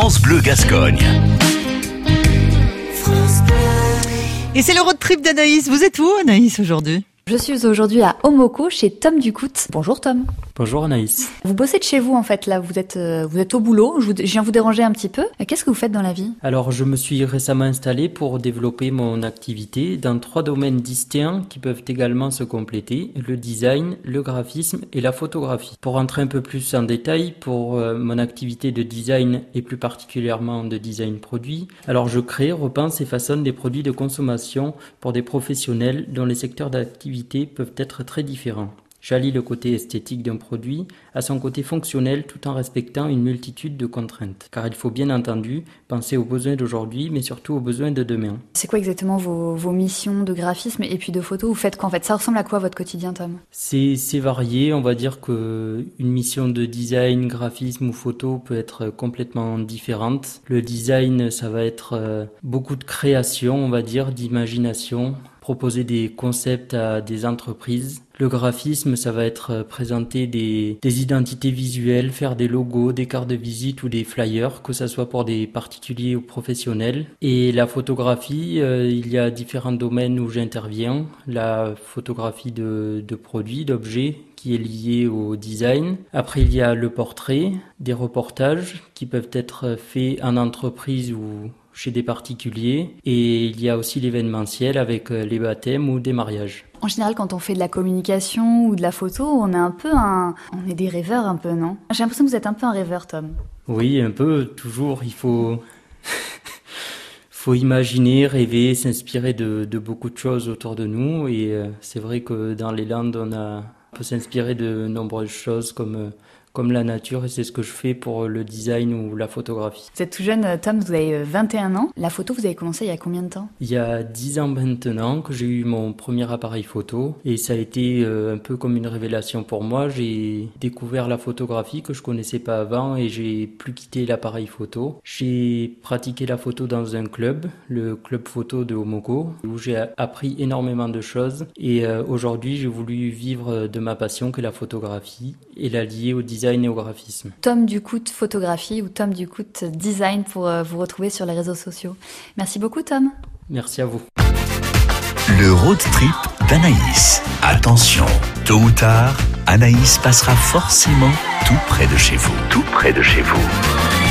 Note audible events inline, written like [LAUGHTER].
France Bleu Gascogne. Et c'est le road trip d'Anaïs. Vous êtes où Anaïs aujourd'hui? Je suis aujourd'hui à Omoko chez Tom Ducout. Bonjour Tom. Bonjour Anaïs. Vous bossez de chez vous en fait là, vous êtes euh, vous êtes au boulot, je, vous, je viens vous déranger un petit peu. Euh, Qu'est-ce que vous faites dans la vie? Alors je me suis récemment installé pour développer mon activité dans trois domaines distincts qui peuvent également se compléter, le design, le graphisme et la photographie. Pour entrer un peu plus en détail pour euh, mon activité de design et plus particulièrement de design produit, alors je crée, repense et façonne des produits de consommation pour des professionnels dont les secteurs d'activité peuvent être très différents. J'allie le côté esthétique d'un produit à son côté fonctionnel tout en respectant une multitude de contraintes. Car il faut bien entendu penser aux besoins d'aujourd'hui, mais surtout aux besoins de demain. C'est quoi exactement vos, vos missions de graphisme et puis de photo Vous faites quoi en fait? Ça ressemble à quoi votre quotidien Tom? C'est c'est varié, on va dire que une mission de design, graphisme ou photo peut être complètement différente. Le design, ça va être euh, beaucoup de création, on va dire, d'imagination, proposer des concepts à des entreprises. Le graphisme, ça va être euh, présenter des, identités visuelles, faire des logos, des cartes de visite ou des flyers, que ce soit pour des particuliers ou professionnels. Et la photographie, euh, il y a différents domaines où j'interviens. La photographie de, de produits, d'objets, qui est lié au design. Après, il y a le portrait, des reportages qui peuvent être faits en entreprise ou chez des particuliers. Et il y a aussi l'événementiel avec euh, les baptêmes ou des mariages. En général, quand on fait de la communication ou de la photo, on est un peu un, on est des rêveurs un peu, non? J'ai l'impression que vous êtes un peu un rêveur, Tom. Oui, un peu, toujours, il faut... [LAUGHS] faut imaginer, rêver, s'inspirer de, de, beaucoup de choses autour de nous. Et euh, c'est vrai que dans les Landes, on, a, on peut s'inspirer de nombreuses choses comme... Euh, comme la nature et c'est ce que je fais pour le design ou la photographie. Vous êtes tout jeune, Tom, vous avez 21 ans. La photo, vous avez commencé il y a combien de temps? Il y a 10 ans maintenant que j'ai eu mon premier appareil photo et ça a été un peu comme une révélation pour moi. J'ai découvert la photographie que je connaissais pas avant et j'ai plus quitté l'appareil photo. J'ai pratiqué la photo dans un club, le club photo de Omoko, où j'ai appris énormément de choses et aujourd'hui j'ai voulu vivre de ma passion que la photographie et la lier au design design et au graphisme. Tom Ducout photographie ou Tom Ducout design pour euh, vous retrouver sur les réseaux sociaux. Merci beaucoup Tom. Merci à vous. Le road trip d'Anaïs. Attention, tôt ou tard, Anaïs passera forcément tout près de chez vous. Tout près de chez vous.